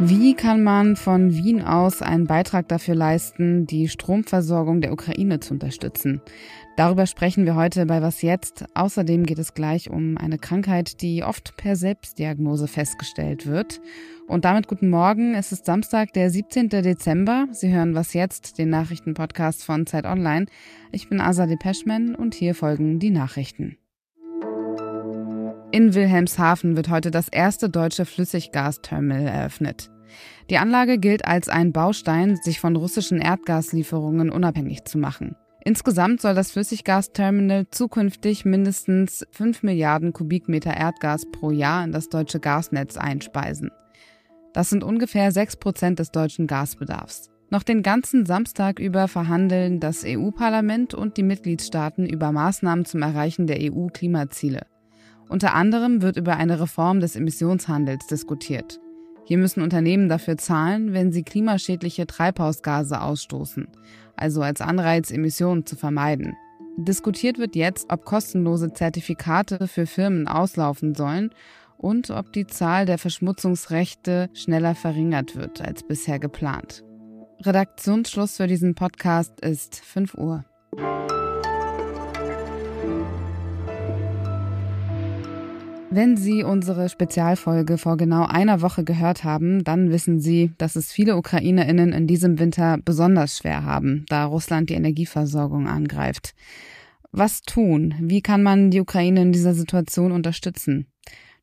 Wie kann man von Wien aus einen Beitrag dafür leisten, die Stromversorgung der Ukraine zu unterstützen? Darüber sprechen wir heute bei Was jetzt. Außerdem geht es gleich um eine Krankheit, die oft per Selbstdiagnose festgestellt wird. Und damit guten Morgen. Es ist Samstag, der 17. Dezember. Sie hören Was jetzt, den Nachrichtenpodcast von Zeit Online. Ich bin Asa Peschman und hier folgen die Nachrichten. In Wilhelmshaven wird heute das erste deutsche Flüssiggasterminal eröffnet. Die Anlage gilt als ein Baustein, sich von russischen Erdgaslieferungen unabhängig zu machen. Insgesamt soll das Flüssiggasterminal zukünftig mindestens 5 Milliarden Kubikmeter Erdgas pro Jahr in das deutsche Gasnetz einspeisen. Das sind ungefähr 6 Prozent des deutschen Gasbedarfs. Noch den ganzen Samstag über verhandeln das EU-Parlament und die Mitgliedstaaten über Maßnahmen zum Erreichen der EU-Klimaziele. Unter anderem wird über eine Reform des Emissionshandels diskutiert. Hier müssen Unternehmen dafür zahlen, wenn sie klimaschädliche Treibhausgase ausstoßen, also als Anreiz, Emissionen zu vermeiden. Diskutiert wird jetzt, ob kostenlose Zertifikate für Firmen auslaufen sollen und ob die Zahl der Verschmutzungsrechte schneller verringert wird als bisher geplant. Redaktionsschluss für diesen Podcast ist 5 Uhr. Wenn Sie unsere Spezialfolge vor genau einer Woche gehört haben, dann wissen Sie, dass es viele Ukrainerinnen in diesem Winter besonders schwer haben, da Russland die Energieversorgung angreift. Was tun? Wie kann man die Ukraine in dieser Situation unterstützen?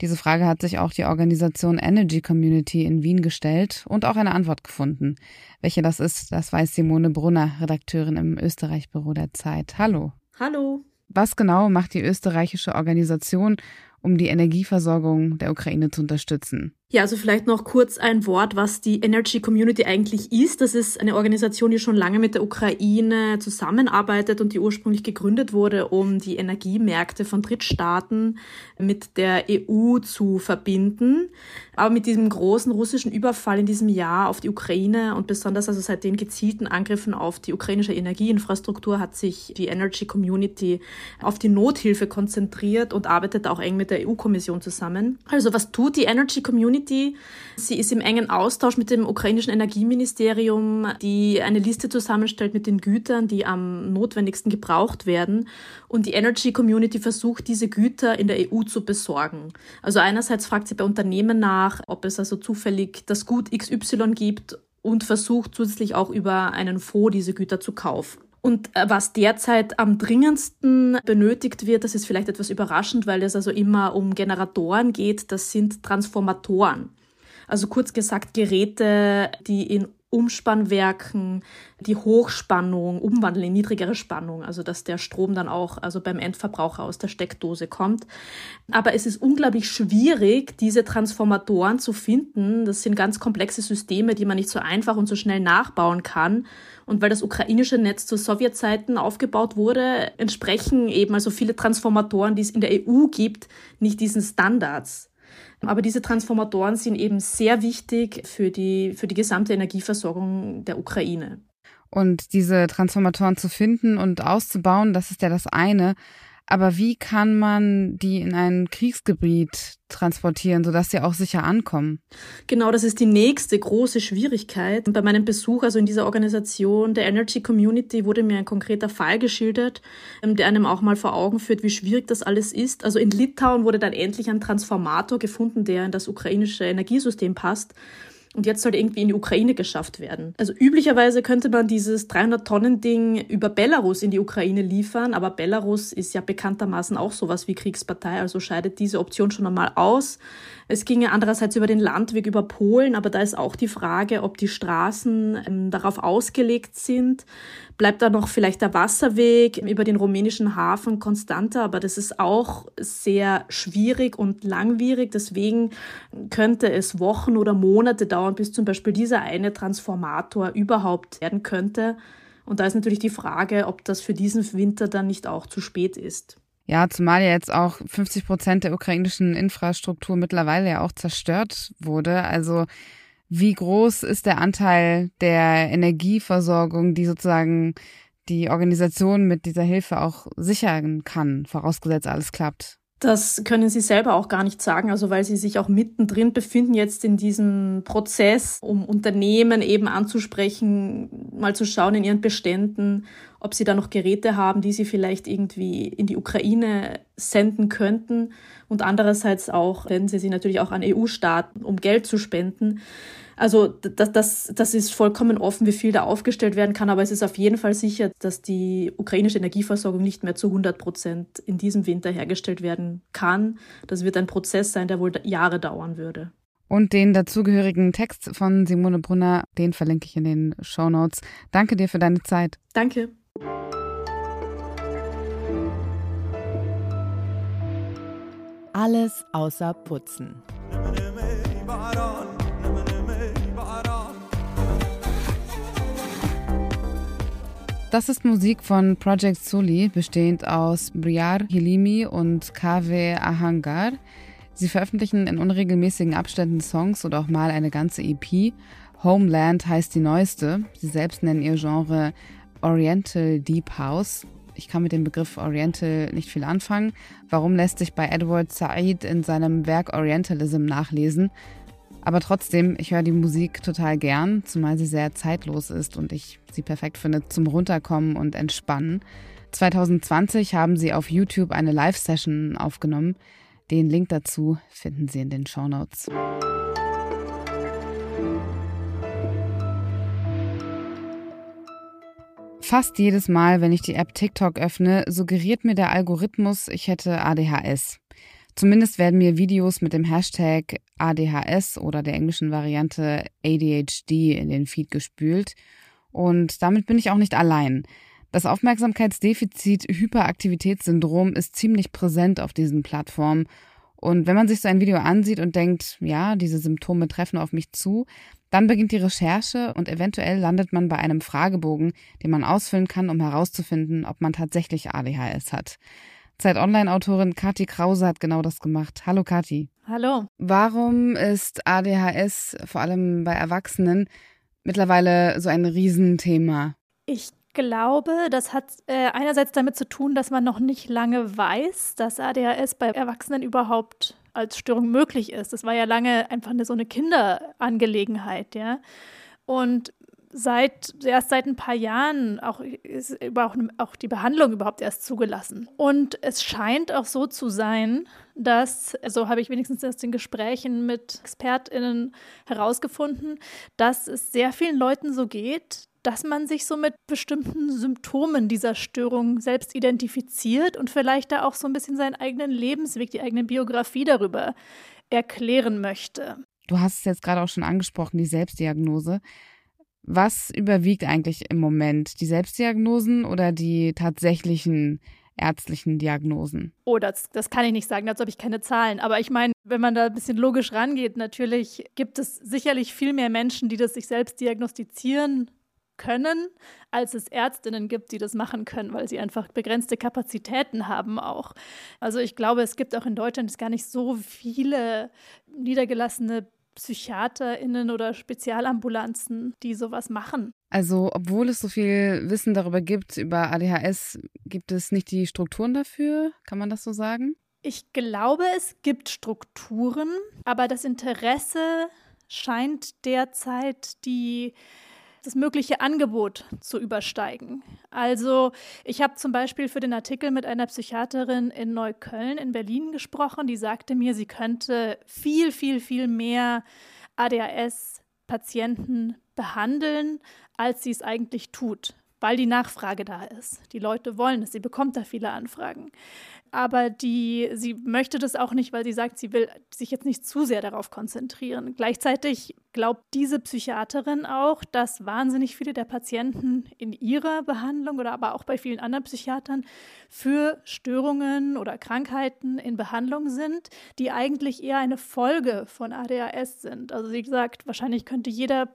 Diese Frage hat sich auch die Organisation Energy Community in Wien gestellt und auch eine Antwort gefunden. Welche das ist, das weiß Simone Brunner, Redakteurin im Österreich-Büro der Zeit. Hallo. Hallo. Was genau macht die österreichische Organisation um die Energieversorgung der Ukraine zu unterstützen. Ja, also vielleicht noch kurz ein Wort, was die Energy Community eigentlich ist. Das ist eine Organisation, die schon lange mit der Ukraine zusammenarbeitet und die ursprünglich gegründet wurde, um die Energiemärkte von Drittstaaten mit der EU zu verbinden. Aber mit diesem großen russischen Überfall in diesem Jahr auf die Ukraine und besonders also seit den gezielten Angriffen auf die ukrainische Energieinfrastruktur hat sich die Energy Community auf die Nothilfe konzentriert und arbeitet auch eng mit der EU-Kommission zusammen. Also was tut die Energy Community? Community. Sie ist im engen Austausch mit dem ukrainischen Energieministerium, die eine Liste zusammenstellt mit den Gütern, die am notwendigsten gebraucht werden. Und die Energy Community versucht, diese Güter in der EU zu besorgen. Also einerseits fragt sie bei Unternehmen nach, ob es also zufällig das Gut XY gibt und versucht zusätzlich auch über einen Fonds diese Güter zu kaufen. Und äh, was derzeit am dringendsten benötigt wird, das ist vielleicht etwas überraschend, weil es also immer um Generatoren geht, das sind Transformatoren. Also kurz gesagt Geräte, die in Umspannwerken die Hochspannung umwandeln in niedrigere Spannung, also dass der Strom dann auch also beim Endverbraucher aus der Steckdose kommt. Aber es ist unglaublich schwierig, diese Transformatoren zu finden. Das sind ganz komplexe Systeme, die man nicht so einfach und so schnell nachbauen kann. Und weil das ukrainische Netz zu Sowjetzeiten aufgebaut wurde, entsprechen eben also viele Transformatoren, die es in der EU gibt, nicht diesen Standards. Aber diese Transformatoren sind eben sehr wichtig für die, für die gesamte Energieversorgung der Ukraine. Und diese Transformatoren zu finden und auszubauen, das ist ja das eine. Aber wie kann man die in ein Kriegsgebiet transportieren, sodass sie auch sicher ankommen? Genau, das ist die nächste große Schwierigkeit. Bei meinem Besuch, also in dieser Organisation der Energy Community, wurde mir ein konkreter Fall geschildert, ähm, der einem auch mal vor Augen führt, wie schwierig das alles ist. Also in Litauen wurde dann endlich ein Transformator gefunden, der in das ukrainische Energiesystem passt. Und jetzt soll irgendwie in die Ukraine geschafft werden. Also üblicherweise könnte man dieses 300-Tonnen-Ding über Belarus in die Ukraine liefern, aber Belarus ist ja bekanntermaßen auch sowas wie Kriegspartei, also scheidet diese Option schon einmal aus. Es ginge andererseits über den Landweg über Polen, aber da ist auch die Frage, ob die Straßen ähm, darauf ausgelegt sind. Bleibt da noch vielleicht der Wasserweg über den rumänischen Hafen konstanter, aber das ist auch sehr schwierig und langwierig. Deswegen könnte es Wochen oder Monate dauern, bis zum Beispiel dieser eine Transformator überhaupt werden könnte. Und da ist natürlich die Frage, ob das für diesen Winter dann nicht auch zu spät ist. Ja, zumal ja jetzt auch 50 Prozent der ukrainischen Infrastruktur mittlerweile ja auch zerstört wurde. Also wie groß ist der Anteil der Energieversorgung, die sozusagen die Organisation mit dieser Hilfe auch sichern kann, vorausgesetzt alles klappt? Das können Sie selber auch gar nicht sagen, also weil Sie sich auch mittendrin befinden jetzt in diesem Prozess, um Unternehmen eben anzusprechen, mal zu schauen in ihren Beständen, ob sie da noch Geräte haben, die sie vielleicht irgendwie in die Ukraine senden könnten und andererseits auch, wenn sie sie natürlich auch an EU-Staaten, um Geld zu spenden. Also das, das, das ist vollkommen offen, wie viel da aufgestellt werden kann, aber es ist auf jeden Fall sicher, dass die ukrainische Energieversorgung nicht mehr zu 100 Prozent in diesem Winter hergestellt werden kann. Das wird ein Prozess sein, der wohl Jahre dauern würde. Und den dazugehörigen Text von Simone Brunner, den verlinke ich in den Show Notes. Danke dir für deine Zeit. Danke. Alles außer Putzen. Das ist Musik von Project Suli, bestehend aus Briar Hilimi und Kave Ahangar. Sie veröffentlichen in unregelmäßigen Abständen Songs oder auch mal eine ganze EP. Homeland heißt die neueste. Sie selbst nennen ihr Genre Oriental Deep House. Ich kann mit dem Begriff Oriental nicht viel anfangen. Warum lässt sich bei Edward Said in seinem Werk Orientalism nachlesen? Aber trotzdem, ich höre die Musik total gern, zumal sie sehr zeitlos ist und ich sie perfekt finde zum Runterkommen und Entspannen. 2020 haben sie auf YouTube eine Live-Session aufgenommen. Den Link dazu finden Sie in den Show Notes. Fast jedes Mal, wenn ich die App TikTok öffne, suggeriert mir der Algorithmus, ich hätte ADHS. Zumindest werden mir Videos mit dem Hashtag ADHS oder der englischen Variante ADHD in den Feed gespült. Und damit bin ich auch nicht allein. Das Aufmerksamkeitsdefizit-Hyperaktivitätssyndrom ist ziemlich präsent auf diesen Plattformen. Und wenn man sich so ein Video ansieht und denkt, ja, diese Symptome treffen auf mich zu, dann beginnt die Recherche und eventuell landet man bei einem Fragebogen, den man ausfüllen kann, um herauszufinden, ob man tatsächlich ADHS hat. Zeit Online-Autorin Kati Krause hat genau das gemacht. Hallo Kati. Hallo. Warum ist ADHS vor allem bei Erwachsenen mittlerweile so ein Riesenthema? Ich glaube, das hat äh, einerseits damit zu tun, dass man noch nicht lange weiß, dass ADHS bei Erwachsenen überhaupt als Störung möglich ist. Das war ja lange einfach eine, so eine Kinderangelegenheit, ja. Und seit erst seit ein paar Jahren auch ist überhaupt auch die Behandlung überhaupt erst zugelassen. Und es scheint auch so zu sein, dass, so habe ich wenigstens aus den Gesprächen mit ExpertInnen herausgefunden, dass es sehr vielen Leuten so geht, dass man sich so mit bestimmten Symptomen dieser Störung selbst identifiziert und vielleicht da auch so ein bisschen seinen eigenen Lebensweg, die eigene Biografie darüber erklären möchte. Du hast es jetzt gerade auch schon angesprochen, die Selbstdiagnose. Was überwiegt eigentlich im Moment? Die Selbstdiagnosen oder die tatsächlichen ärztlichen Diagnosen? Oh, das, das kann ich nicht sagen, dazu habe ich keine Zahlen. Aber ich meine, wenn man da ein bisschen logisch rangeht, natürlich gibt es sicherlich viel mehr Menschen, die das sich selbst diagnostizieren können, als es Ärztinnen gibt, die das machen können, weil sie einfach begrenzte Kapazitäten haben auch. Also ich glaube, es gibt auch in Deutschland gar nicht so viele niedergelassene PsychiaterInnen oder Spezialambulanzen, die sowas machen. Also, obwohl es so viel Wissen darüber gibt, über ADHS, gibt es nicht die Strukturen dafür? Kann man das so sagen? Ich glaube, es gibt Strukturen, aber das Interesse scheint derzeit die das mögliche Angebot zu übersteigen. Also ich habe zum Beispiel für den Artikel mit einer Psychiaterin in Neukölln in Berlin gesprochen, die sagte mir, sie könnte viel, viel, viel mehr ADHS-Patienten behandeln, als sie es eigentlich tut, weil die Nachfrage da ist. Die Leute wollen es, sie bekommt da viele Anfragen aber die, sie möchte das auch nicht, weil sie sagt, sie will sich jetzt nicht zu sehr darauf konzentrieren. Gleichzeitig glaubt diese Psychiaterin auch, dass wahnsinnig viele der Patienten in ihrer Behandlung oder aber auch bei vielen anderen Psychiatern für Störungen oder Krankheiten in Behandlung sind, die eigentlich eher eine Folge von ADHS sind. Also sie sagt, wahrscheinlich könnte jeder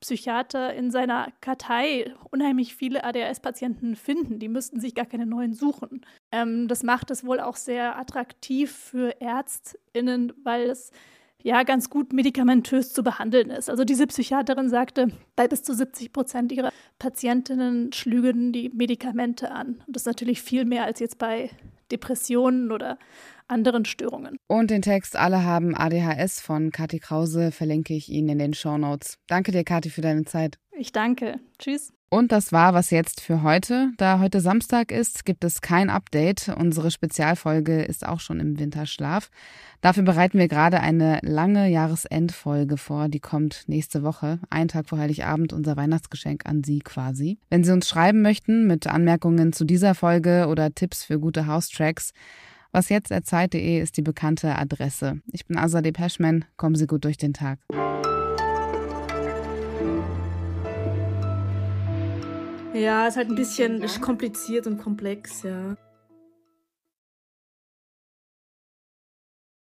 Psychiater in seiner Kartei unheimlich viele ADHS-Patienten finden. Die müssten sich gar keine neuen suchen. Ähm, das macht es wohl auch sehr attraktiv für ÄrztInnen, weil es ja ganz gut medikamentös zu behandeln ist. Also diese Psychiaterin sagte, bei bis zu 70 Prozent ihrer Patientinnen schlügen die Medikamente an. Und das ist natürlich viel mehr als jetzt bei Depressionen oder anderen Störungen. Und den Text Alle haben ADHS von Kathi Krause verlinke ich Ihnen in den Show Notes. Danke dir, Kathi, für deine Zeit. Ich danke. Tschüss. Und das war was jetzt für heute. Da heute Samstag ist, gibt es kein Update. Unsere Spezialfolge ist auch schon im Winterschlaf. Dafür bereiten wir gerade eine lange Jahresendfolge vor. Die kommt nächste Woche, einen Tag vor Heiligabend, unser Weihnachtsgeschenk an Sie quasi. Wenn Sie uns schreiben möchten mit Anmerkungen zu dieser Folge oder Tipps für gute House-Tracks, was jetzt Zeit.de ist die bekannte Adresse. Ich bin Azadeh Peschman. Kommen Sie gut durch den Tag. Ja, ist halt ein bisschen kompliziert und komplex, ja.